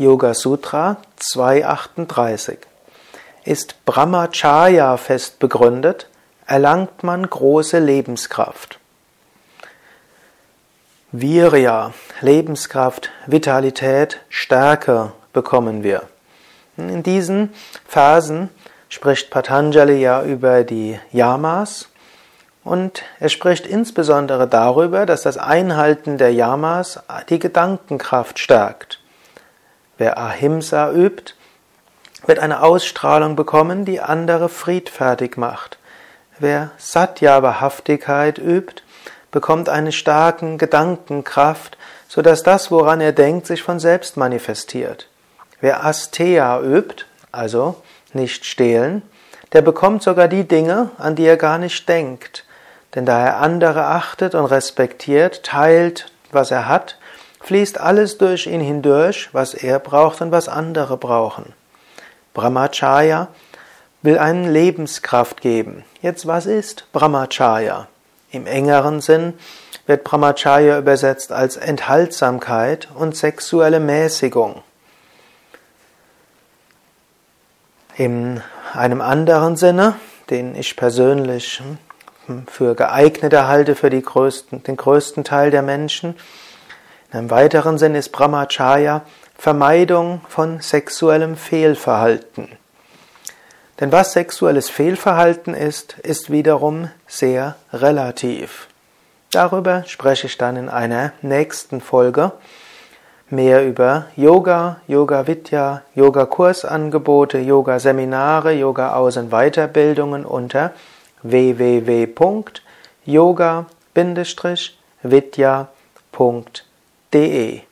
Yoga Sutra 238. Ist Brahmacharya fest begründet, erlangt man große Lebenskraft. Virya, Lebenskraft, Vitalität, Stärke bekommen wir. In diesen Phasen spricht Patanjali ja über die Yamas und er spricht insbesondere darüber, dass das Einhalten der Yamas die Gedankenkraft stärkt. Wer Ahimsa übt, wird eine Ausstrahlung bekommen, die andere friedfertig macht. Wer Satya Wahrhaftigkeit übt, bekommt eine starke Gedankenkraft, so dass das, woran er denkt, sich von selbst manifestiert. Wer Asteya übt, also nicht stehlen, der bekommt sogar die Dinge, an die er gar nicht denkt. Denn da er andere achtet und respektiert, teilt, was er hat, fließt alles durch ihn hindurch, was er braucht und was andere brauchen. Brahmacharya will einen Lebenskraft geben. Jetzt, was ist Brahmacharya? Im engeren Sinn wird Brahmacharya übersetzt als Enthaltsamkeit und sexuelle Mäßigung. In einem anderen Sinne, den ich persönlich für geeigneter halte für größten, den größten Teil der Menschen. In einem weiteren Sinn ist Brahmacharya Vermeidung von sexuellem Fehlverhalten. Denn was sexuelles Fehlverhalten ist, ist wiederum sehr relativ. Darüber spreche ich dann in einer nächsten Folge. Mehr über Yoga, Yoga Vidya, Yoga Kursangebote, Yoga Seminare, Yoga Aus- und Weiterbildungen unter www.yoga-vidya.de te